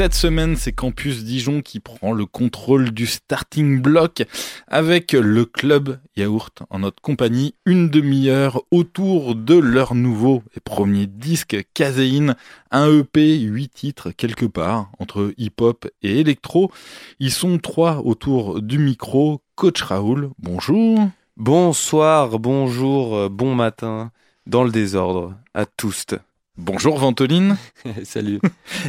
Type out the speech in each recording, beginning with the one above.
Et cette semaine, c'est Campus Dijon qui prend le contrôle du starting block avec le club Yaourt en notre compagnie. Une demi-heure autour de leur nouveau et premier disque Caséine, un EP, huit titres quelque part entre hip-hop et électro. Ils sont trois autour du micro. Coach Raoul, bonjour. Bonsoir, bonjour, bon matin, dans le désordre, à tous. Bonjour Ventoline. Salut.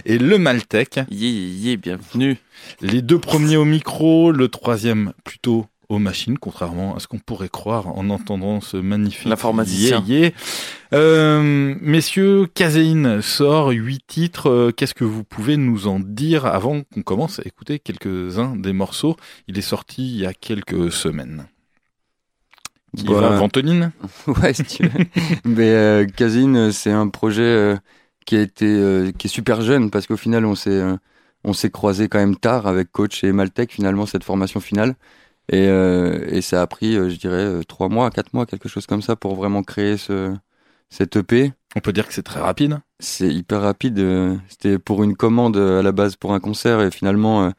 Et le Maltec. Yé, bienvenue. Les deux premiers au micro, le troisième plutôt aux machines, contrairement à ce qu'on pourrait croire en entendant ce magnifique L'informaticien. Euh, messieurs, Caséine sort huit titres. Euh, qu'est-ce que vous pouvez nous en dire avant qu'on commence à écouter quelques-uns des morceaux? Il est sorti il y a quelques semaines. Qui va, Ventoline Ouais, si tu veux. Mais euh, Casine, c'est un projet euh, qui a été euh, qui est super jeune parce qu'au final, on s'est on s'est croisé quand même tard avec coach et Maltec finalement cette formation finale. Et, et ça a pris, je dirais, trois mois, quatre mois, quelque chose comme ça pour vraiment créer ce cette EP. On peut dire que c'est très rapide. C'est hyper rapide. C'était pour une commande à la base pour un concert et finalement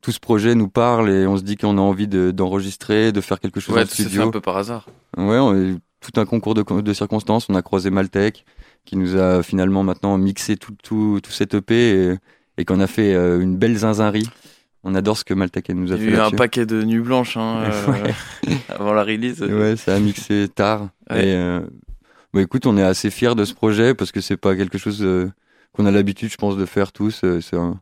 tout ce projet nous parle et on se dit qu'on a envie de- d'enregistrer, de faire quelque chose Ouais, en tout fait studio. un peu par hasard. Ouais, on a eu tout un concours de, de circonstances. On a croisé Maltec, qui nous a finalement maintenant mixé tout, tout, tout cet EP et, et qu'on a fait euh, une belle zinzinnerie. On adore ce que Maltec nous a Il y fait a eu un paquet de nuits blanches hein, euh, Ouais. avant la release. Ouais, ça a mixé tard. Ouais. Et euh, bah, écoute, on est assez fiers de ce projet parce que c'est pas quelque chose euh, qu'on a l'habitude, je pense, de faire tous. C'est un-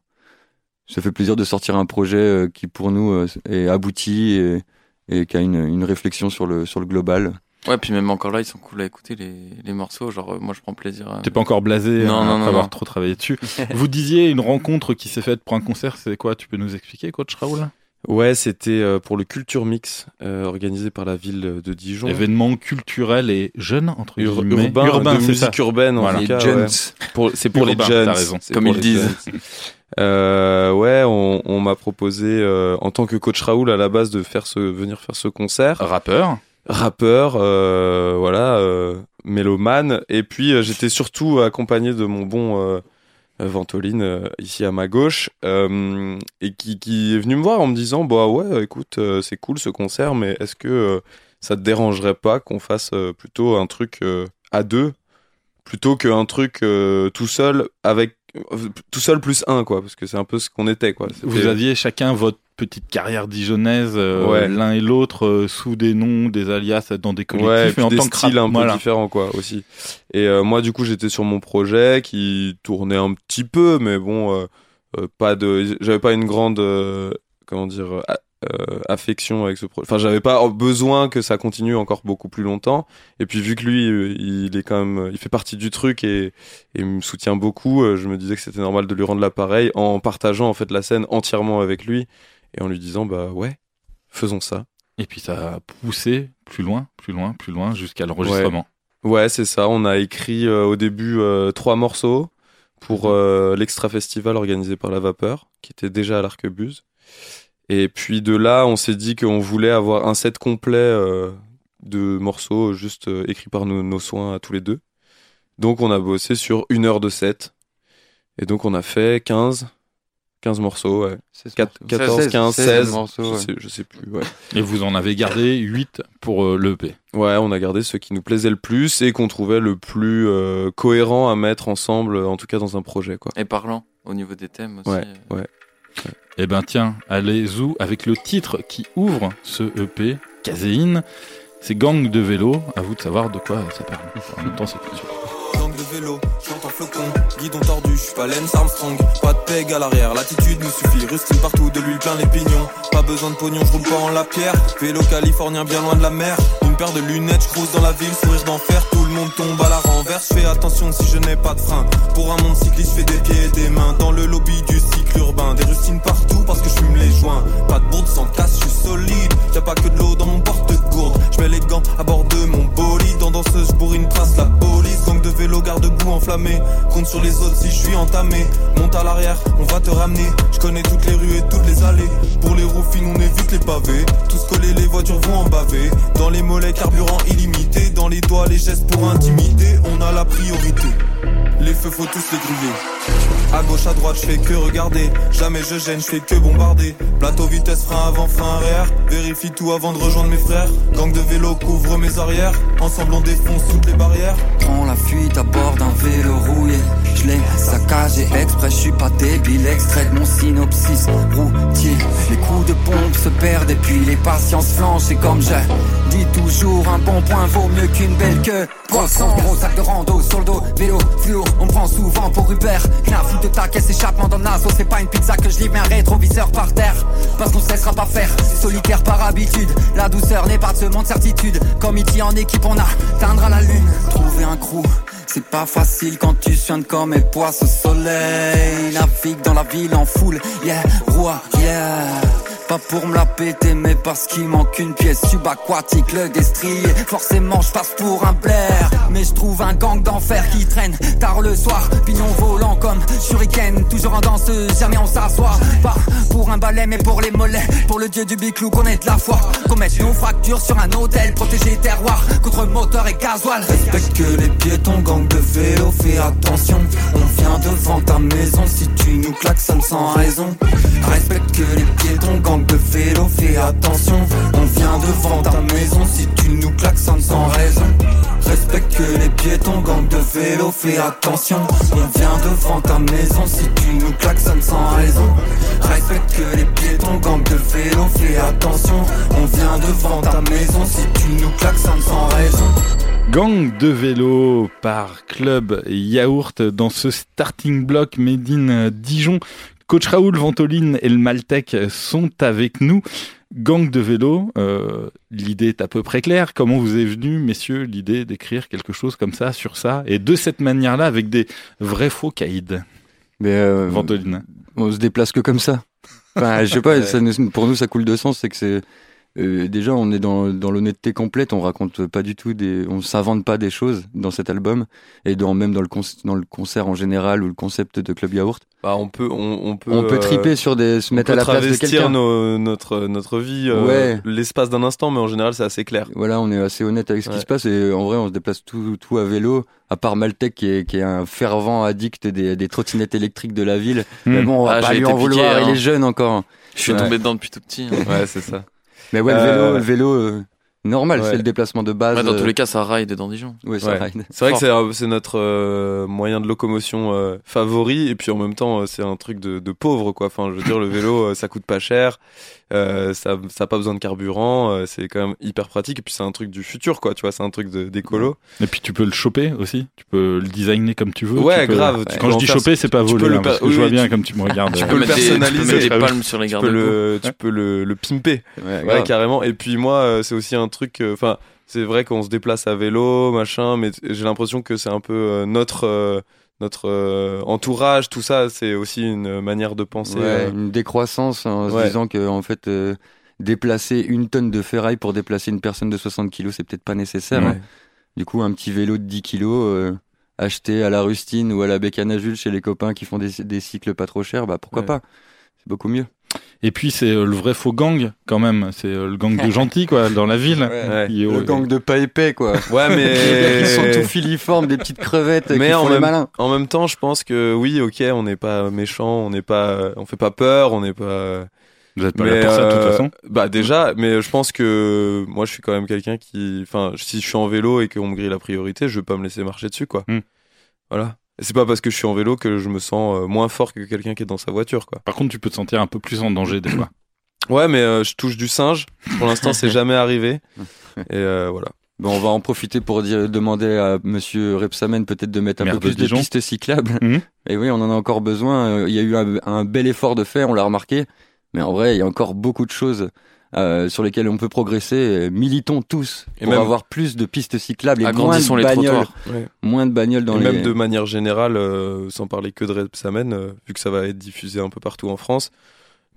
Ça fait plaisir de sortir un projet euh, qui, pour nous, euh, est abouti et, et qui a une, une réflexion sur le, sur le global. Ouais, puis même encore là, ils sont cool à écouter les, les morceaux. Genre, euh, moi, je prends plaisir. à- T'es pas encore blasé Non, hein, non, après non, avoir non. trop travaillé dessus. vous disiez une rencontre qui s'est faite pour un concert. C'est quoi? Tu peux nous expliquer, coach Raoul? Ouais, c'était euh, pour le Culture Mix euh, organisé par la ville de Dijon. Événement culturel et jeune entre Ur- guillemets. urbain, de c'est ça. musique urbaine en Voilà. tout Les cas. Ouais. Pour- C'est pour Urbain, les jeunes. t'as raison. C'est Comme ils disent. Euh, ouais, on, on m'a proposé euh, en tant que coach Raoul à la base de faire ce, venir faire ce concert. Rappeur. Rappeur, euh, voilà, euh, mélomane. Et puis euh, j'étais surtout accompagné de mon bon Ventoline euh, ici à ma gauche euh, et qui, qui est venu me voir en me disant bah ouais écoute euh, c'est cool ce concert mais est-ce que euh, ça te dérangerait pas qu'on fasse euh, plutôt un truc euh, à deux plutôt qu'un truc euh, tout seul avec euh, tout seul plus un quoi parce que c'est un peu ce qu'on était quoi. Vous aviez chacun votre petite carrière dijonnaise, euh, Ouais. l'un et l'autre euh, sous des noms, des alias dans des collectifs, Ouais, et en des tant que styles rap- un peu voilà. différents quoi aussi. Et euh, moi du coup j'étais sur mon projet qui tournait un petit peu, mais bon, pas de, j'avais pas une grande, comment dire, affection avec ce projet. Enfin j'avais pas besoin que ça continue encore beaucoup plus longtemps. Et puis vu que lui il est quand même, il fait partie du truc et, et me soutient beaucoup, je me disais que c'était normal de lui rendre l'appareil en partageant en fait la scène entièrement avec lui et en lui disant bah ouais, faisons ça. Et puis ça a poussé plus loin, plus loin, plus loin jusqu'à l'enregistrement. Ouais, c'est ça. On a écrit euh, au début euh, trois morceaux pour euh, l'extra festival organisé par la Vapeur, qui était déjà à l'Arquebuse. Et puis de là, on s'est dit qu'on voulait avoir un set complet euh, de morceaux juste euh, écrits par nos, nos soins à tous les deux. Donc on a bossé sur une heure de set. Et donc on a fait 15, 15 morceaux, ouais. 16 Quat- morceaux. 14, 16, 15, 16 16, morceaux, je, ouais. sais, je sais plus, ouais. Et vous en avez gardé 8 pour euh, l'EP. Ouais, on a gardé ceux qui nous plaisaient le plus et qu'on trouvait le plus euh, cohérent à mettre ensemble, en tout cas dans un projet, quoi. Et parlant au niveau des thèmes aussi. Ouais, euh, ouais. Eh ben tiens, allez zou avec le titre qui ouvre ce EP, Caséine. C'est Gang de vélo. À vous de savoir de quoi ça parle. En même temps, c'est culture. Gang de vélo, en flocon, guidon tordu, je suis pas Lance Armstrong, pas de peg à l'arrière, l'attitude me suffit, rustine partout, de l'huile plein les pignons, pas besoin de pognon, je roule pas en la pierre, vélo californien bien loin de la mer, une paire de lunettes, je crouse dans la ville, sourire d'enfer, tout le monde tombe à la renverse, fais attention si je n'ai pas de frein, pour un monde cycliste, fais des pieds et des mains, dans le lobby du urbain, des rustines partout parce que je fume les joints, pas de bourde sans casse, je suis solide, y'a pas que de l'eau dans mon porte-gourde, je mets les gants à bord de mon bolide, dans danseuse, bourrine trace la police, gang de vélo garde-boue enflammé, compte sur les autres si je suis entamé, monte à l'arrière, on va te ramener, je connais toutes les rues et toutes les allées, pour les roues fines on évite les pavés, tous collés les voitures vont en baver, dans les mollets carburant illimité, dans les doigts les gestes pour intimider, on a la priorité, les feux faut tous les griller, À gauche, à droite, je fais que regarder. Jamais je gêne, je fais que bombarder. Plateau, vitesse, frein avant, frein arrière. Vérifie tout avant de rejoindre mes frères. Gang de vélo couvre mes arrières. Ensemble, on défonce toutes les barrières. Prends la fuite à bord d'un vélo exprès, je suis pas débile. Extrait de mon synopsis routier. Les coups de pompe se perdent et puis les patiences flanchent. Et comme je dis toujours, un bon point vaut mieux qu'une belle queue. Poisson, gros sac de rando sur le dos, vélo, fluo, on prend souvent pour Uber. Knaf de ta caisse, échappement dans le naso, c'est pas une pizza que je livre, mais un rétroviseur par terre. Parce qu'on se laissera pas faire, solitaire par habitude. La douceur n'est pas de ce monde certitude. Comme ici en équipe, on atteindra la lune. Trouver un crew. C'est pas facile quand tu soignes comme un poisson Navigue dans la ville en foule, yeah, roi, yeah. Pas pour me la péter, mais parce qu'il manque une pièce subaquatique, le destrier. Forcément, je passe pour un blair. Mais je trouve un gang d'enfer qui traîne tard le soir. Pignon volant comme shuriken, toujours en danseuse, jamais on s'assoit. Pas pour un balai, mais pour les mollets. Pour le dieu du biclou, qu'on ait de la foi. Qu'on mette nos fractures sur un hôtel, protéger terroir contre moteur et gasoil. Respecte que les piétons, gang de vélo, fais attention. On vient devant ta maison si tu nous klaxonnes sans raison. Respecte que les piétons, gang de vélo, fais attention. On vient devant ta maison si tu nous klaxonnes sans raison. Respecte que les piétons, gang de vélo, fais attention. On vient devant ta maison si tu nous klaxonnes sans raison. Respecte que les piétons, gang de vélo, fais attention. On vient devant ta maison si tu nous klaxonnes sans raison. Gang de vélo par Club Yaourt dans ce starting block Made in Dijon. Coach Raoul Ventoline et le Maltec sont avec nous. Gang de vélo, euh, l'idée est à peu près claire. Comment vous est venue, messieurs, l'idée d'écrire quelque chose comme ça sur ça et de cette manière-là avec des vrais faux caïds Mais euh, Ventoline. on se déplace que comme ça. Enfin, je sais pas, ça nous- pour nous ça coule de sens, c'est que c'est euh, déjà on est dans, dans l'honnêteté complète, on raconte pas du tout des, on s'invente pas des choses dans cet album et dans même dans le con- dans le concert en général ou le concept de Club Yaourt. Bah, on peut, on, on peut, on peut euh, triper sur des, se on mettre peut à la place de travestir quelqu'un. nos- notre, notre vie, euh, Ouais. l'espace d'un instant, mais en général, c'est assez clair. Voilà, on est assez honnête avec ce qui se passe et en vrai, on se déplace tout, tout à vélo, à part Maltec qui est, qui est un fervent addict des, des trottinettes électriques de la ville. Mais Hmm. bon, on va Ah, pas lui piqué, vouloir, il hein. est jeune encore. Je suis Ouais. tombé dedans depuis tout petit. hein. Ouais, c'est ça. Mais ouais, le Euh, vélo, le vélo, euh, normal, ouais. c'est le déplacement de base. Ouais, dans euh, tous les cas, ça ride dans Dijon. ouais, ça Ouais. ride. C'est vrai que c'est notre euh, moyen de locomotion euh, favori et puis en même temps euh, c'est un truc de, de pauvre quoi. Enfin je veux dire le vélo euh, ça coûte pas cher, euh, ça ça a pas besoin de carburant, euh, c'est quand même hyper pratique et puis c'est un truc du futur quoi. Tu vois c'est un truc d'écolo. Et puis tu peux le choper aussi. Tu peux le designer comme tu veux. Ouais, Tu peux- grave, tu Quand je dis choper, c'est pas voler. hein, parce je vois oui, bien tu- comme tu me regardes. tu euh, peux le des- tu peux personnaliser. des palmes sur les Tu peux le tu peux le, le pimper. Ouais, carrément. Et puis moi, euh, c'est aussi un truc. euh, Enfin, c'est vrai qu'on se déplace à vélo, machin, mais j'ai l'impression que c'est un peu euh, notre euh, notre euh, entourage, tout ça. C'est aussi une manière de penser. Ouais, euh, une décroissance en se disant que en fait euh, déplacer une tonne de ferraille pour déplacer une personne de 60 kilos c'est peut-être pas nécessaire Ouais. hein. du coup un petit vélo de 10 kilos acheté à la rustine ou à la bécane à Jules chez les copains qui font des, des cycles pas trop chers bah pourquoi pas c'est beaucoup mieux Et puis c'est euh, le vrai faux gang quand même. C'est euh, le gang de gentils quoi dans la ville. Ouais. Qui le gang de pas épais quoi Ouais, ils sont mais tout filiformes des petites crevettes Mais qui en font les même- malins en même temps, je pense que oui, ok, on n'est pas méchant, on n'est pas, on fait pas peur, on n'est pas. Vous êtes pas mais là pour ça de toute euh, façon? Bah déjà, mais je pense que moi, je suis quand même quelqu'un qui, enfin, si je suis en vélo et qu'on me grille la priorité, je vais pas me laisser marcher dessus, quoi. Hmm. Voilà. Et c'est pas parce que je suis en vélo que je me sens euh, moins fort que quelqu'un qui est dans sa voiture, quoi. Par contre, tu peux te sentir un peu plus en danger des fois. Ouais, mais euh, je touche du singe. Pour l'instant, c'est jamais arrivé. Et euh, voilà. Bon, on va en profiter pour dire, demander à Monsieur Repsamen peut-être de mettre un peu de plus de Dijon. pistes cyclables. Mhm. Et oui, on en a encore besoin. Il y a eu un, un bel effort de faire, on l'a remarqué. Mais en vrai, il y a encore beaucoup de choses euh, sur lesquelles on peut progresser. Militons tous Et pour même- avoir plus de pistes cyclables et moins de les bagnoles, moins de bagnoles dans et les. même de manière générale, euh, sans parler que de Repsamen, euh, vu que ça va être diffusé un peu partout en France,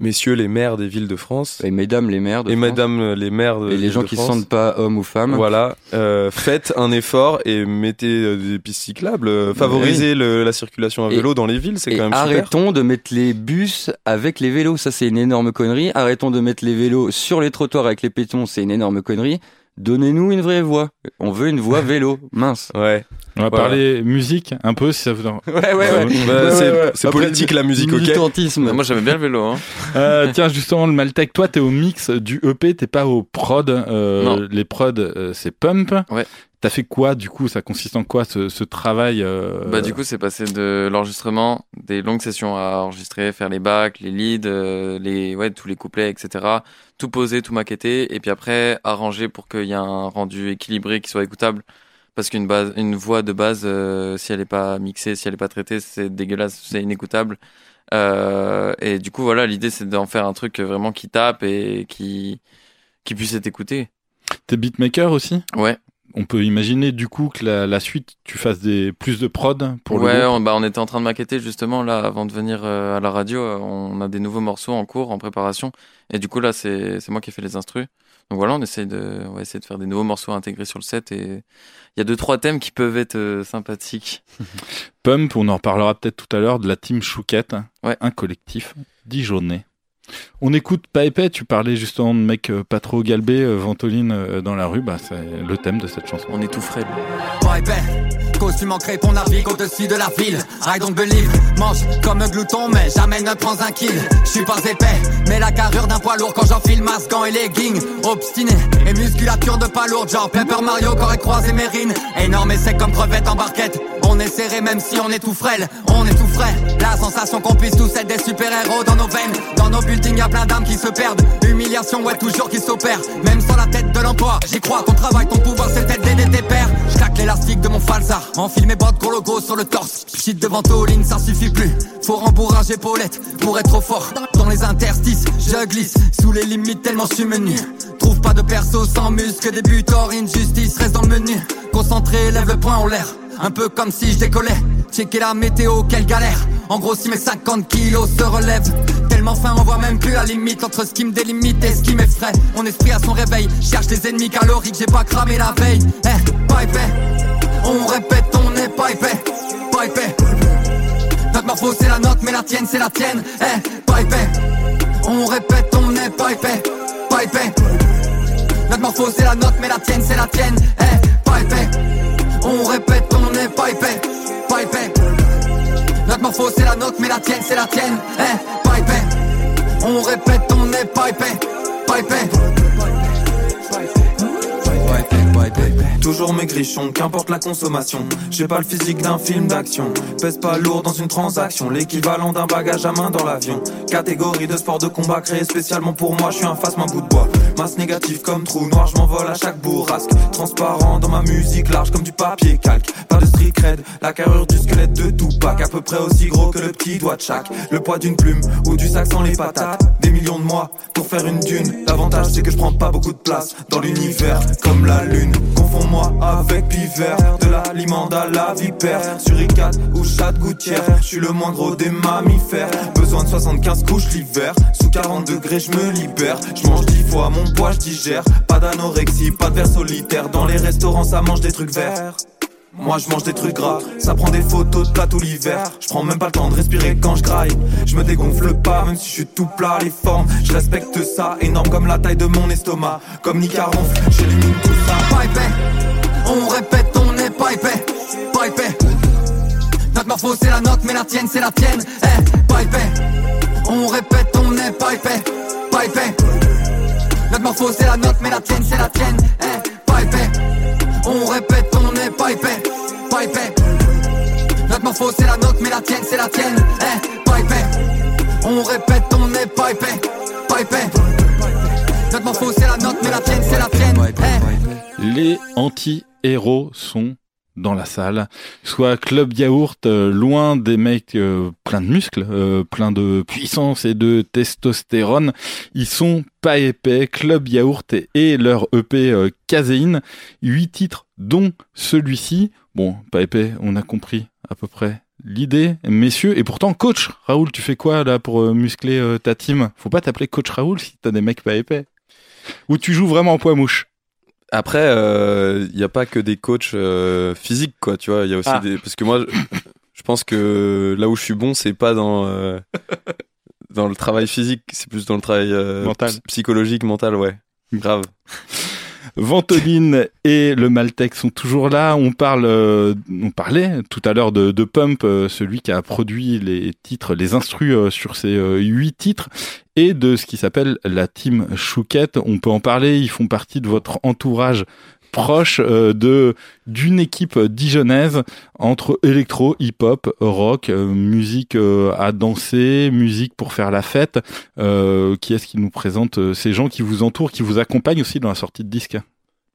messieurs les maires des villes de France Et mesdames les maires. De et France. mesdames euh, les maires de Et les gens de qui France, se sentent pas hommes ou femmes. Voilà, euh, faites un effort et mettez euh, des pistes cyclables, favorisez le- la circulation à Et- vélo dans les villes, c'est quand même super. arrêtons de mettre les bus avec les vélos, ça c'est une énorme connerie. Arrêtons de mettre les vélos sur les trottoirs avec les pétons, c'est une énorme connerie. Donnez-nous une vraie voix. On veut une voix vélo, mince. Ouais. On va Voilà. parler musique un peu si ça vous. Ouais, ouais, ouais. Bah, Ouais, c'est ouais, ouais. politique la musique, ok Militantisme. Moi j'aimais bien le vélo. Hein. Euh, tiens, justement, le Maltech, toi, t'es au mix du EP, t'es pas au prod. Euh, Non. Les prods, euh, c'est Pump. Ouais. T'as fait quoi, du coup Ça consiste en quoi, ce, ce travail euh, Bah du coup c'est passé de l'enregistrement, des longues sessions à enregistrer, faire les bacs, les leads, euh, les ouais tous les couplets, etc. Tout poser, tout maqueter, et puis après arranger pour qu'il y ait un rendu équilibré qui soit écoutable. Parce qu'une base, une voix de base, euh, si elle est pas mixée, si elle est pas traitée, c'est dégueulasse, c'est inécoutable. Euh, et du coup voilà, l'idée c'est d'en faire un truc vraiment qui tape et qui qui puisse être écouté. T'es beatmaker aussi? Ouais. On peut imaginer, du coup, que la, la suite, tu fasses des, plus de prod pour le ouais, on, bah, on était en train de maqueter justement là avant de venir euh, à la radio. on a des nouveaux morceaux en cours, en préparation, et du coup là c'est moi qui ai fait les instrus. Donc voilà, on essaye de on va essayer de faire des nouveaux morceaux intégrés sur le set et il y a deux trois thèmes qui peuvent être euh, sympathiques. Pump, on en reparlera peut-être tout à l'heure, de la team Chouquette, Ouais. un collectif dijonnais. On écoute pas épais, tu parlais justement de mecs euh, pas trop galbés, euh, ventoline euh, dans la rue, bah c'est le thème de cette chanson. On est tout frais. Boy, ben, costume ancré qu'on navigue au-dessus de la ville. I don't believe, mange comme un glouton, mais jamais ne prends un kill. Je suis pas épais, mais la carrure d'un poids lourd quand j'enfile masque, gants et leggings. Obstiné et musculature de pas lourde, genre Pepper Mario qu'aurait croisé Mérine. Énorme et sec comme crevette en barquette. On est serré même si on est tout frêle, on est tout frais. La sensation qu'on puisse tous être des super-héros dans nos veines. Dans nos buildings, y a plein d'âmes qui se perdent. Humiliation, ouais, toujours qui s'opère. Même sans la tête de l'emploi, j'y crois. Ton travail, ton pouvoir, c'est peut-être d'aider tes pères. J'claque l'élastique de mon falsa. Enfile mes bottes, gros logo sur le torse. Pchit devant Toline, ça suffit plus. Faut rembourrage épaulette pour être trop fort. Dans les interstices, je glisse. Sous les limites, tellement je suis menu. Trouve pas de perso sans muscle. Début hors injustice, reste dans le menu. Concentré, lève le poing en l'air. Un peu comme si je décollais. Checker la météo, quelle galère. En gros, si mes 50 kilos se relèvent. Tellement faim, on voit même plus la limite entre ce qui me délimite et ce qui m'effraie. Mon esprit à son réveil. Cherche des ennemis caloriques, j'ai pas cramé la veille. Eh, pas épais. On répète, on n'est pas épais. Pas épais. Notre morpho, c'est la nôtre, mais la tienne, c'est la tienne. Eh, pas épais. On répète, on n'est pas épais. Pas épais. Notre morpho, c'est la nôtre, mais la tienne, c'est la tienne. Eh, pas épais. On répète, on n'est pas épais, pas épais. Notre morpho c'est la nôtre, mais la tienne c'est la tienne, eh, pas épais. On répète, on n'est pas épais, pas épais. Toujours mes grichons, qu'importe la consommation. J'ai pas le physique d'un film d'action. Pèse pas lourd dans une transaction. L'équivalent d'un bagage à main dans l'avion. Catégorie de sport de combat créé spécialement pour moi. Je suis un face un bout de bois. Masse négative comme trou noir. Je m'envole à chaque bourrasque. Transparent dans ma musique, large comme du papier calque. Pas de street cred. La carrure du squelette de Tupac. À peu près aussi gros que le petit doigt de chaque. Le poids d'une plume ou du sac sans les patates. Des millions de mois pour faire une dune. L'avantage c'est que je prends pas beaucoup de place dans l'univers comme la lune. Confonds-moi avec Pivert, de l'aliment à la vipère. Suricate ou chat gouttière, je suis le moins gros des mammifères. Besoin de 75 couches l'hiver, sous 40 degrés je me libère. Je mange 10 fois mon poids, je digère. Pas d'anorexie, pas de verre solitaire. Dans les restaurants ça mange des trucs verts. Moi je mange des trucs gras, ça prend des photos de plateau l'hiver. Je prends même pas le temps de respirer quand je graille. Je me dégonfle pas, même si je suis tout plat, les formes. Je respecte ça, énorme comme la taille de mon estomac. Comme Nika ronfle, j'élimine tout ça. Morpho c'est la nôtre, mais la tienne c'est la tienne, eh, pas épais. On répète, on épais, pas épais. Notre morpho c'est la nôtre, mais la tienne c'est la tienne, eh, pas épais. On répète, on épais, pas épais. Notre morpho c'est la nôtre, mais la tienne c'est la tienne, eh, pas épais. On répète, on épais, pas épais. Notre morpho c'est la nôtre, mais la tienne c'est la tienne, eh. Les anti-héros sont dans la salle, soit Club Yaourt, euh, loin des mecs euh, plein de muscles, euh, plein de puissance et de testostérone. Ils sont pas épais, Club Yaourt et, et leur EP euh, Caséine, huit titres dont celui-ci. Bon, pas épais, on a compris à peu près l'idée, messieurs. Et pourtant, coach Raoul, tu fais quoi là pour euh, muscler ta team? Faut pas t'appeler coach Raoul si t'as des mecs pas épais. Ou tu joues vraiment en poids mouche? Après, il n'y a pas que des coachs euh, physiques, quoi, tu vois. Il y a aussi Ah. des. Parce que moi, je, pense que là où je suis bon, c'est pas dans. euh, dans le travail physique, c'est plus dans le travail euh, Mental. psychologique, mental, ouais. Grave. Ventoline et le Maltec sont toujours là. On parle, euh, on parlait tout à l'heure de, Pump, euh, celui qui a produit les titres, les instrus euh, sur ces huit titres, et de ce qui s'appelle la team Chouquette. On peut en parler. Ils font partie de votre entourage proche euh, de d'une équipe dijonnaise entre électro, hip-hop, rock, euh, musique euh, à danser, musique pour faire la fête. Euh, qui est-ce qui nous présente ces gens qui vous entourent, qui vous accompagnent aussi dans la sortie de disque?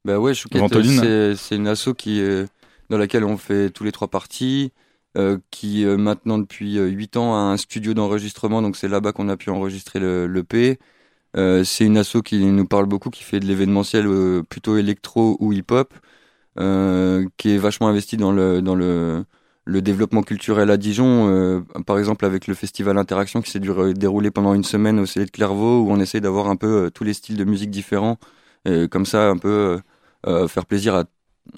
Bah ouais, Chouquette, c'est c'est une asso qui, euh, dans laquelle on fait tous les trois parties, euh, qui maintenant depuis euh, 8 ans a un studio d'enregistrement, donc c'est là-bas qu'on a pu enregistrer le, le P. Euh, c'est une asso qui nous parle beaucoup, qui fait de l'événementiel euh, plutôt électro ou hip-hop, euh, qui est vachement investi dans le dans le le développement culturel à Dijon, euh, par exemple avec le festival Interaction qui s'est déroulé pendant une semaine au CD de Clairvaux, où on essaie d'avoir un peu euh, tous les styles de musique différents, et comme ça un peu euh, faire plaisir à,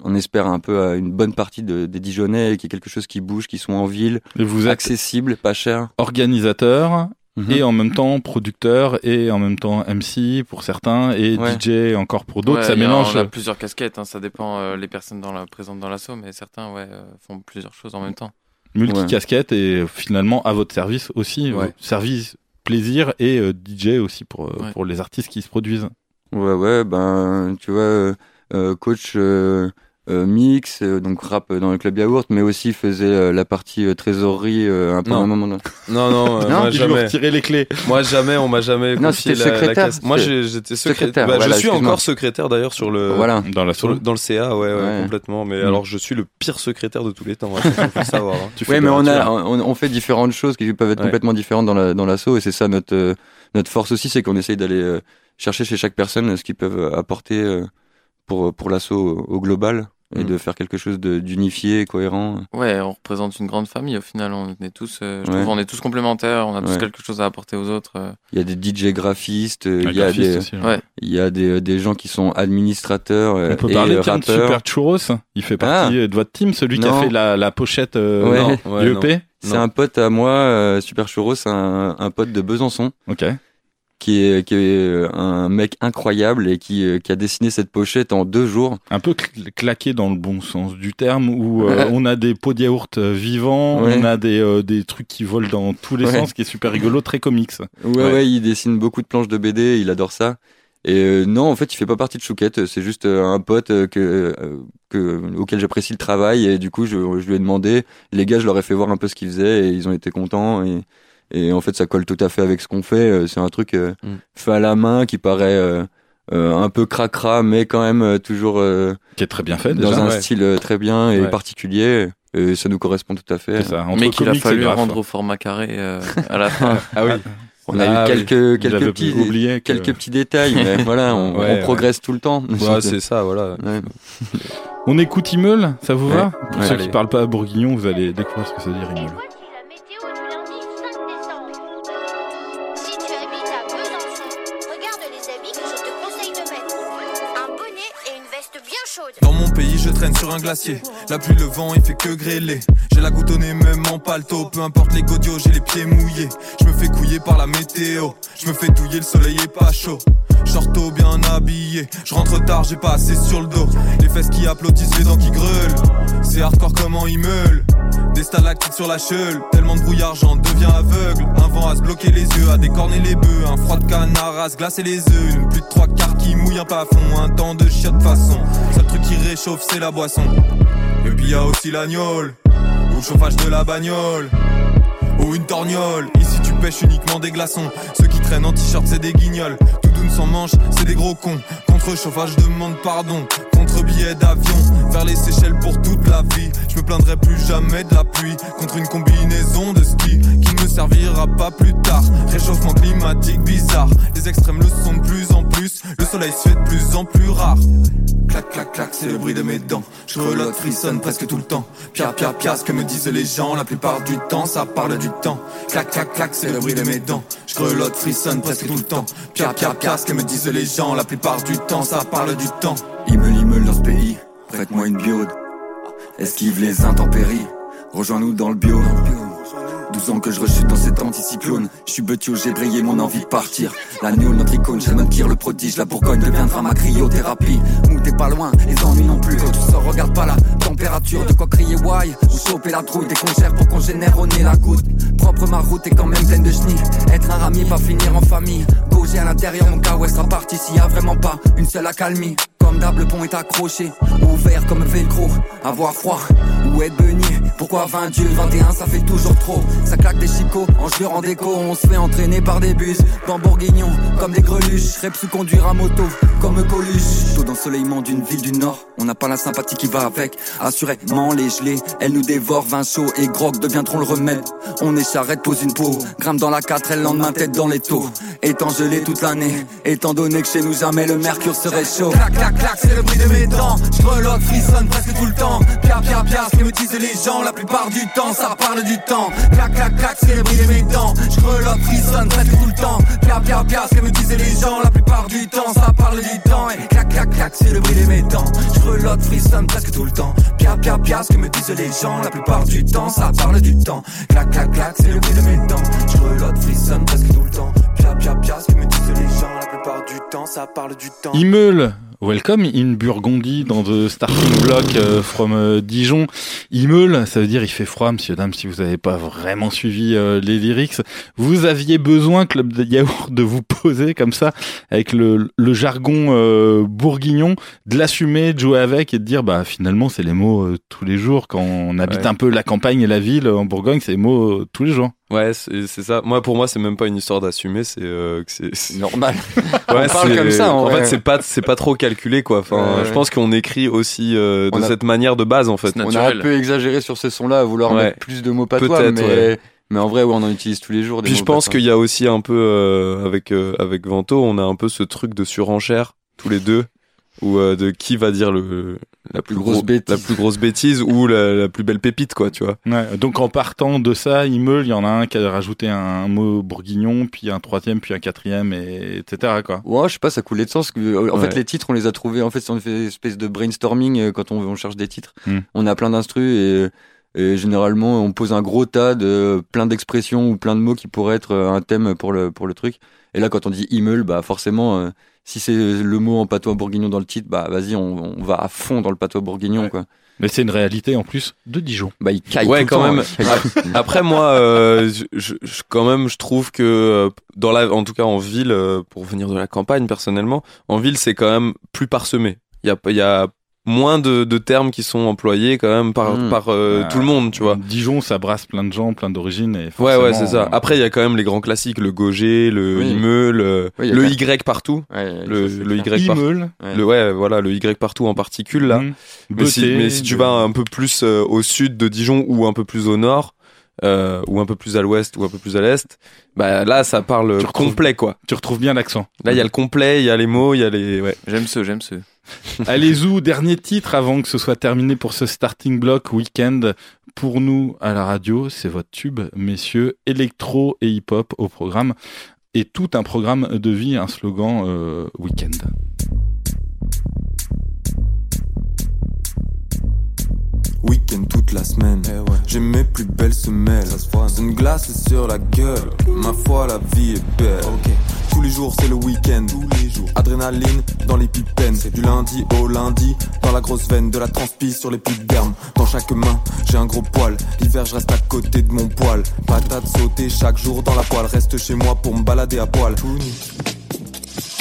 on espère un peu à une bonne partie de, des Dijonnais, qui est quelque chose qui bouge, qui sont en ville, Et vous êtes accessible, pas cher. organisateur Mhm. et en même temps producteur et en même temps MC pour certains et Ouais. DJ encore pour d'autres. Ouais, ça il y a- mélange. On a plusieurs casquettes, hein, ça dépend euh, les personnes dans la, présentes dans l'assaut, mais certains ouais, euh, font plusieurs choses en même temps. multicasquette et finalement à votre service aussi, Ouais. service plaisir et euh, DJ aussi pour euh, Ouais. pour les artistes qui se produisent. Ouais, ouais, ben, tu vois, coach mix, euh, donc rap dans le club yaourt, mais aussi faisait euh, la partie euh, trésorerie euh, un peu Non. à un moment. donné. Non, non, euh, Non, moi jamais. retirer les clés. Moi jamais, on m'a jamais Non, confié c'était la, la secrétaire. Moi j'étais secrétaire, secrétaire. Bah, voilà, je suis encore secrétaire d'ailleurs sur le Voilà. Dans la sur le- dans le CA, ouais, ouais, Ouais. complètement. Mais Mm. alors je suis le pire secrétaire de tous les temps. Faut le savoir. hein. Tu fais Ouais, mais on a, on, on fait différentes choses qui peuvent être Ouais. complètement différentes dans la dans l'assaut et c'est ça notre euh, notre force aussi, c'est qu'on essaye d'aller euh, chercher chez chaque personne ce qu'ils peuvent apporter euh, pour pour l'assaut au, au global et Mm. de faire quelque chose d'unifié, cohérent. Ouais, on représente une grande famille au final. On est tous, euh, je Ouais. trouve, on est tous complémentaires. On a tous Ouais. quelque chose à apporter aux autres. euh. Il y a des DJ graphistes, euh, Un il y a graphiste des aussi, ouais. Il y a des des gens qui sont administrateurs On peut et parler de. Super Churros. Il fait partie euh, de votre team, celui qui a fait la, la pochette euh, Ouais. non, Ouais, du non. EP. C'est Non. un pote à moi, euh, Super Churros, c'est un, un pote de Besançon, Ok. Qui est, qui est euh, un mec incroyable et qui, euh, qui a dessiné cette pochette en deux jours. Un peu cl- claqué dans le bon sens du terme, où euh, Ouais. on a des pots de yaourt euh, vivants, Ouais. on a des, euh, des trucs qui volent dans tous les Ouais. sens, qui est super rigolo, très comics. Ouais, ouais, il dessine beaucoup de planches de BD, il adore ça. Et euh, non, en fait, il fait pas partie de Chouquette, c'est juste un pote que, euh, que, auquel j'apprécie le travail et du coup, je, je lui ai demandé. Les gars, je leur ai fait voir un peu ce qu'ils faisaient et ils ont été contents. Et, et en fait, ça colle tout à fait avec ce qu'on fait. Euh, C'est un truc euh, Mm. fait à la main qui paraît euh, euh, un peu cracra, mais quand même euh, toujours euh, Qui est très bien fait dans déjà. un ouais. style euh, très bien et Ouais. particulier. Et ça nous correspond tout à fait. C'est ça. Mais qu'il a fallu rendre au format carré euh, à la fin. Ah oui. On a Ah eu oui. quelques, quelques petits, que- quelques petits détails, mais voilà, on, Ouais, on ouais. progresse tout le temps. Ouais, c'est ça, voilà. Ouais. On écoute Immeuble, ça vous va? Pour Ouais, ceux allez. qui parlent pas bourguignon, vous allez découvrir ce que ça veut dire Immeuble. Dans mon pays, je traîne sur un glacier. La pluie, le vent, il fait que grêler. J'ai la goutte au nez, même en paletot. Peu importe les godios, j'ai les pieds mouillés. Je me fais couiller par la météo. Je me fais douiller, le soleil est pas chaud. Shorto bien habillé. Je rentre tard, j'ai pas assez sur le dos. Les fesses qui applaudissent, les dents qui greulent. C'est hardcore comment ils meulent. Des stalactites sur la cheule. Tellement de brouillard, j'en deviens aveugle. Un vent à se bloquer les yeux, à décorner les bœufs. Un froid de canard à se glacer les œufs. Pluie de trois quarts qui mouille un plafond. Un temps de chiotte façon. Seul truc qui réchauffe, c'est la boisson. Et puis y a aussi l'agnole. Ou le chauffage de la bagnole. Ou une torgnole. Ici tu pêches uniquement des glaçons. Ceux qui traînent en t-shirt, c'est des guignols. Tout doune sans manche, c'est des gros cons. Contre chauffage, demande pardon. Contre billet d'avion, vers les Seychelles pour toute la vie. Je me plaindrai plus jamais de pluie. Contre une combinaison de ski qui ne servira pas plus tard. Réchauffement climatique bizarre. Les extrêmes le sont de plus en Le soleil se fait de plus en plus rare. Clac, clac, clac, c'est le bruit de mes dents. Je frissonne presque tout le temps. Pia, pia, pia, ce que me disent les gens. La plupart du temps, ça parle du temps. Clac, clac, clac, c'est le bruit de mes dents. Je frissonne presque tout le temps. Pia, pia, pia, ce que me disent les gens. La plupart du temps, ça parle du temps. Immeuble, immeuble ce pays, prête-moi une biode. Esquive les intempéries, rejoins-nous dans le bio. 12 ans que je rechute dans cet anticyclone. Je suis j'ai brillé mon envie de partir. La Néo, notre icône, Shalman Kir, le prodige. La Bourgogne deviendra ma cryothérapie. Mou, t'es pas loin, les ennuis non plus. Quand tu sors, regarde pas la température. De quoi crier why ou choper la trouille. Des concerts pour qu'on génère au nez la goutte. Propre ma route est quand même pleine de chenilles. Être un ramier, pas finir en famille. Bouger à l'intérieur, mon cas, ouais, sera parti s'il y a vraiment pas une seule accalmie. Comme d'hab, le pont est accroché, ouvert comme velcro. Avoir froid ou être beugné. Pourquoi 20 Dieu, 21, ça fait toujours trop? Ça claque des chicots, en joueur en déco. On se fait entraîner par des bus, dans bourguignon, comme des greluches. Rêve sous conduire à moto, comme Coluche. Taux d'ensoleillement d'une ville du Nord. On n'a pas la sympathie qui va avec. Assurément, les gelées, elles nous dévorent. Vin chaud et grog deviendront le remède. On est pose une peau. Grimpe dans la 4, elle lendemain tête dans les taux. Étant gelé toute l'année, étant donné que chez nous jamais le mercure serait chaud. Clac, c'est le bruit de mes dents. Je frissonne presque tout le temps. Pia, pia, pia, ce que me disent les gens. La plupart du temps, ça parle du temps. Clac, clac, clac, c'est le bruit de mes dents. Je frissonne presque tout le temps. Pia, pia, pia, ce que me disent les gens. La plupart du temps, ça parle du temps. Et clac, clac, clac, c'est le bruit de mes dents. Je frissonne presque tout le temps. Pia, pia, pia, ce que me disent les gens. La plupart du temps, ça parle du temps. Clac, clac, clac, c'est le bruit de mes dents. Frissonne presque tout le temps. Pia, pia, pia, ce que me disent les gens. La plupart du temps, ça parle du temps. Imeul, welcome in Burgundy dans the starting block euh, from euh, Dijon. Imeul, ça veut dire il fait froid, monsieur, dame, si vous n'avez pas vraiment suivi euh, les lyrics. Vous aviez besoin, Club de Yaourt, de vous poser comme ça, avec le, le jargon bourguignon, de l'assumer, de jouer avec et de dire, bah finalement, c'est les mots tous les jours. Quand on habite Ouais. un peu la campagne et la ville en Bourgogne, c'est les mots tous les jours. Ouais, c'est c'est ça. Moi, pour moi, c'est même pas une histoire d'assumer, c'est euh, que c'est. c'est- Normal. Ouais, parle c'est- comme ça, en En fait, c'est pas, c'est pas trop calculé, quoi. Enfin, Ouais, je ouais. pense qu'on écrit aussi euh, de On a- cette manière de base, en fait. On a un peu exagéré sur ce son-là, à vouloir Ouais. mettre plus de mots patois, Peut-être, mais, ouais. mais en vrai, ouais, on en utilise tous les jours. Des Puis je pense qu'il y a aussi un peu euh, avec euh, avec Vento, on a un peu ce truc de surenchère tous les deux, ou euh, de qui va dire le la plus grosse gros- bêtise. la plus grosse bêtise ou la, la plus belle pépite, quoi, tu vois. Ouais, donc en partant de ça, Imeul, il y en a un qui a rajouté un mot bourguignon, puis un troisième, puis un quatrième, et etc. quoi. Ouais, je sais pas, ça coulait de sens. que- En Ouais. fait, les titres, on les a trouvés. En fait, si on fait une espèce de brainstorming euh, quand on, on cherche des titres. Hmm. On a plein d'instrus et, et généralement, on pose un gros tas de plein d'expressions ou plein de mots qui pourraient être euh, un thème pour le, pour le truc. Et là, quand on dit immeuble, bah, forcément, euh, si c'est le mot en patois bourguignon dans le titre, bah, vas-y, on, on va à fond dans le patois bourguignon, Ouais. quoi. Mais c'est une réalité en plus de Dijon. Bah, il caille Ouais, tout le quand temps, même. Après moi, euh, je, quand même, je trouve que euh, dans la, en tout cas en ville, euh, pour venir de la campagne personnellement, en ville c'est quand même plus parsemé. Il y a, il y a moins de, de termes qui sont employés quand même par, Mm. par euh, Ouais. tout le monde, tu vois. Dijon, ça brasse plein de gens, plein d'origines. Ouais, ouais, c'est ça. euh, Après, il y a quand même les grands classiques, le Gauger, le Oui. Imeul, le, Oui, a le Y partout. Ouais, Le, ça. Y partout. Imeul, Ouais. Le, ouais, voilà, le Y partout en particule, là. hum, Mais si, Beauté, mais si tu vas un peu plus euh, au sud de Dijon ou un peu plus au nord, euh, ou un peu plus à l'ouest ou un peu plus à l'est, bah là ça parle complet quoi. Tu retrouves bien l'accent. Là il y a le complet, il y a les mots, il y a les ouais. J'aime ce, j'aime ce. Allez Zou, dernier titre avant que ce soit terminé pour ce starting block week-end. Pour nous à la radio, c'est votre tube, messieurs, électro et hip-hop au programme. Et tout un programme de vie, un slogan euh, week-end. Week-end toute la semaine. J'ai mes plus belles semelles. C'est une glace sur la gueule. Ma foi, la vie est belle. Tous les jours, c'est le week-end. Adrénaline dans les pipennes. Du lundi au lundi, dans la grosse veine. De la transpi sur les petites dermes. Dans chaque main, j'ai un gros poil. L'hiver, je reste à côté de mon poil. Patate sautée chaque jour dans la poêle. Reste chez moi pour me balader à poil.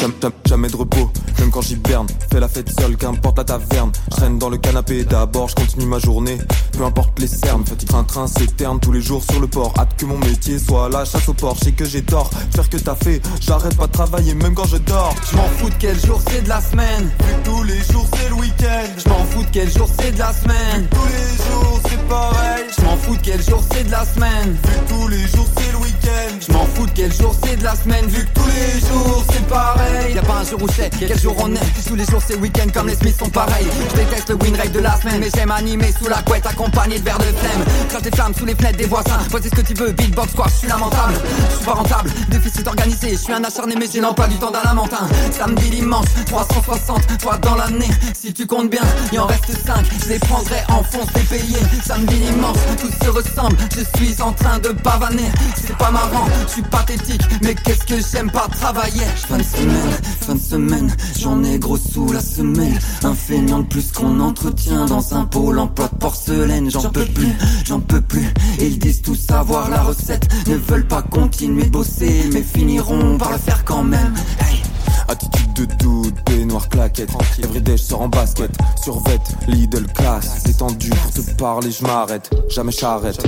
Jam- jam- Jamais de repos, même quand j'hiberne. Fais la fête seule, qu'importe la taverne. Je traîne dans le canapé d'abord, je continue ma journée. Peu importe les cernes, fatigue train train s'éterne tous les jours sur le port. Hâte que mon métier soit la chasse au port. Je sais que j'ai tort, faire que t'as fait. J'arrête pas de travailler même quand je dors. Je m'en fous de quel jour c'est de la semaine. Vu que tous les jours c'est le week-end. Je m'en fous de quel jour c'est de la semaine. Tous les jours c'est pareil. Je m'en fous de quel jour c'est de la semaine. Vu tous les jours c'est le week-end. Je m'en fous de quel jour c'est de la semaine vu que tous les jours c'est pareil Y'a pas un jour où c'est, quel jour on est. Tous les jours c'est week-end comme les Smiths sont pareils. Je déteste le win rate de la semaine Mais j'aime animer sous la couette accompagné de verres de flemme. Crache des flammes sous les fenêtres des voisins Voici ce que tu veux, beatbox quoi, je suis lamentable. Je suis pas rentable, déficit organisé Je suis un acharné mais j'ai pas du temps d'un lamentin Samedi dimanche, 360 fois dans l'année. Si tu comptes bien, il en reste 5 Je les prendrai en fonce des payés Samedi dimanche, tout se ressemble. Je suis en train de pavaner. C'est pas marrant, je suis pathétique Mais qu'est-ce que j'aime pas travailler? De semaine, fin de semaine J'en ai gros sous la semelle. Un feignant de plus qu'on entretient Dans un pôle emploi de porcelaine. J'en peux plus, j'en peux plus. Ils disent tout savoir la recette. Ne veulent pas continuer de bosser Mais finiront par le faire quand même. Hey. Attitude de doute, noires claquettes. Everyday je sors en basket. Survêt, Lidl class Détendu pour te parler je m'arrête. Jamais j'arrête.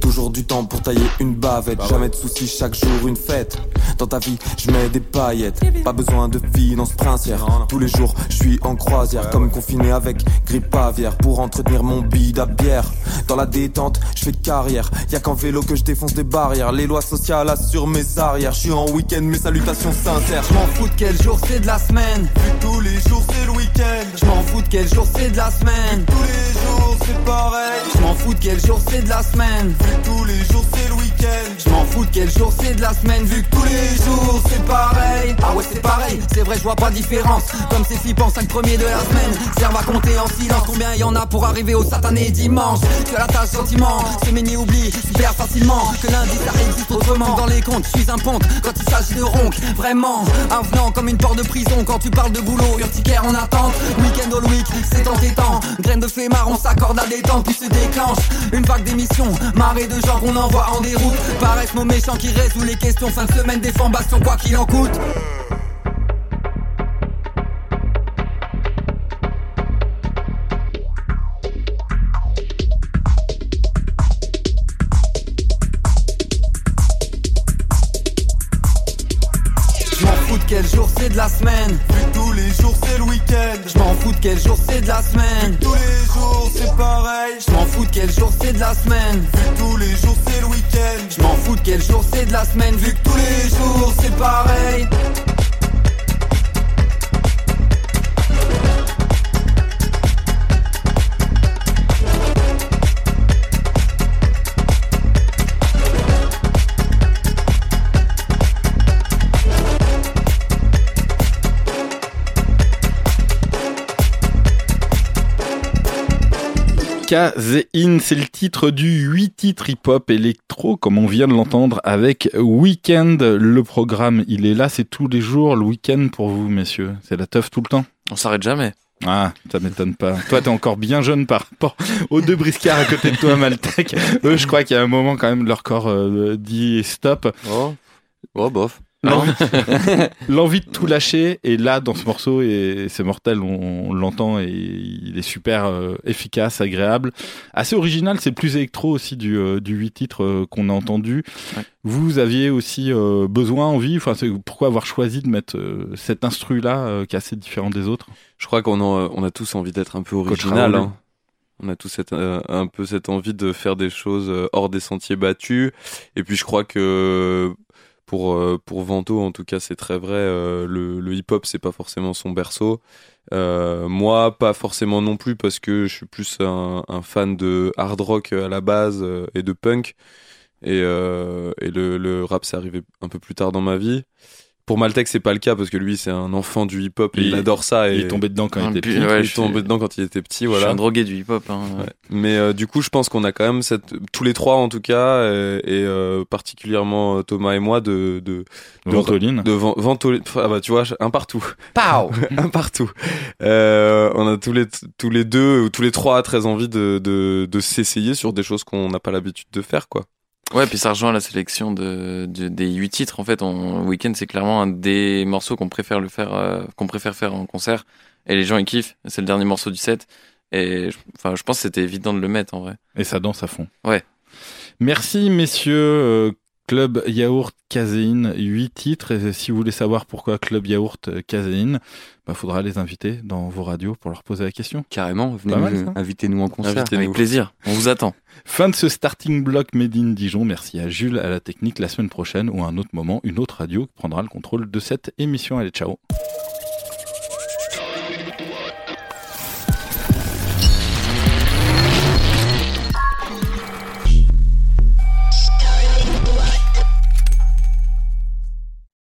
Toujours du temps pour tailler une bavette. Jamais de soucis, chaque jour une fête Dans ta vie, je mets des paillettes. Pas besoin de finances princières. Tous les jours, je suis en croisière. Comme confiné avec grippe aviaire. Pour entretenir mon bide à bière. Dans la détente, je fais carrière. Y'a qu'en vélo que je défonce des barrières. Les lois sociales assurent mes arrières. Je suis en week-end, mes salutations sincères. Je m'en fous de quel jour c'est de la semaine. Tous les jours c'est le week-end. Je m'en fous de quel jour c'est de la semaine. Tous les jours c'est pareil. Je m'en fous de quel jour c'est de la semaine. Vu tous les jours c'est le week-end. Je m'en fous de quel jour c'est de la semaine. Vu que tous les jours c'est vrai je vois pas de différence. Comme ces flippants 5 premiers de la semaine. Serve à compter en silence Combien y en a pour arriver au satané dimanche? Que la tâche sentiment Semaine oublie super facilement. Que lundi ça existe autrement. Dans les comptes je suis un ponte Quand il s'agit de ronque Vraiment. Avenant comme une porte de prison Quand tu parles de boulot Urticaire en attente. Week-end all week C'est entêtant Graine de flemmard on s'accorde à détente Puis se déclenche. Une vague d'émissions Marée de gens qu'on envoie en déroute. Paraissent nos méchants qui résolent les questions. Fin de semaine des bastion quoi qu'il en coûte Tous les jours c'est pareil. Je m'en fous de quel jour c'est de la semaine. Vu que tous les jours c'est le week-end. Je m'en fous de quel jour c'est de la semaine. Vu que tous les jours c'est pareil Kazéine, c'est le titre du 8 titres hip-hop électro, comme on vient de l'entendre, avec Weekend. Le programme, il est là, c'est tous les jours, le week-end pour vous, messieurs. C'est la teuf tout le temps On s'arrête jamais. Ah, ça m'étonne pas. Toi, t'es encore bien jeune par rapport aux deux briscards à côté de toi, Maltec. Eux, je crois qu'il y a un moment quand même, leur corps euh, dit stop. Oh, oh bof. L'envie- de tout lâcher et là dans ce morceau et c'est mortel on, on l'entend et il est super euh, efficace agréable assez original c'est plus électro aussi du euh, du 8 titres euh, qu'on a entendu Ouais. vous aviez aussi euh, besoin envie enfin pourquoi avoir choisi de mettre cet instru là qui est assez différent des autres? Je crois qu'on a, on a tous envie d'être un peu original. Hein. On a tous cette, un peu cette envie de faire des choses hors des sentiers battus. Et puis je crois que pour euh, pour Vento en tout cas c'est très vrai. euh, le, le hip hop c'est pas forcément son berceau. Euh, moi pas forcément non plus parce que je suis plus un, fan de hard rock à la base et de punk. Et, et le, le rap c'est arrivé un peu plus tard dans ma vie. Pour Maltek c'est pas le cas parce que lui c'est un enfant du hip hop et Il- il, adore ça. Et il est tombé dedans quand Ah, il était puis, petit ouais, il est suis- tombé dedans quand il était petit, Je suis voilà. un drogué du hip-hop. Hein. Ouais. Mais euh, du coup, je pense qu'on a quand même cette, tous les trois en tout cas, et, et, euh, particulièrement euh, Thomas et moi, de de de, Ventoline de Van- Ventolin- ah bah tu vois, un partout, un partout. Euh, on a tous les tous les deux ou tous les trois très envie de de, de s'essayer sur des choses qu'on n'a pas l'habitude de faire, quoi. Ouais, puis ça rejoint la sélection de, de- des huit titres. En fait, on, Weekend, c'est clairement un des morceaux qu'on préfère le faire, euh, qu'on préfère faire en concert. Et les gens ils kiffent. C'est le dernier morceau du set. Et enfin, je pense que c'était évident de le mettre en vrai. et ça danse à fond Ouais. merci messieurs Euh, Club Yaourt Caséine, 8 titres. Et si vous voulez savoir pourquoi Club Yaourt Caséine, bah, faudra les inviter dans vos radios pour leur poser la question. Carrément, venez nous- invitez-nous en concert. Invitez avec plaisir. On vous attend. Fin de ce starting block Made in Dijon. Merci à Jules, à la technique la semaine prochaine ou à un autre moment, une autre radio prendra le contrôle de cette émission. Allez, ciao.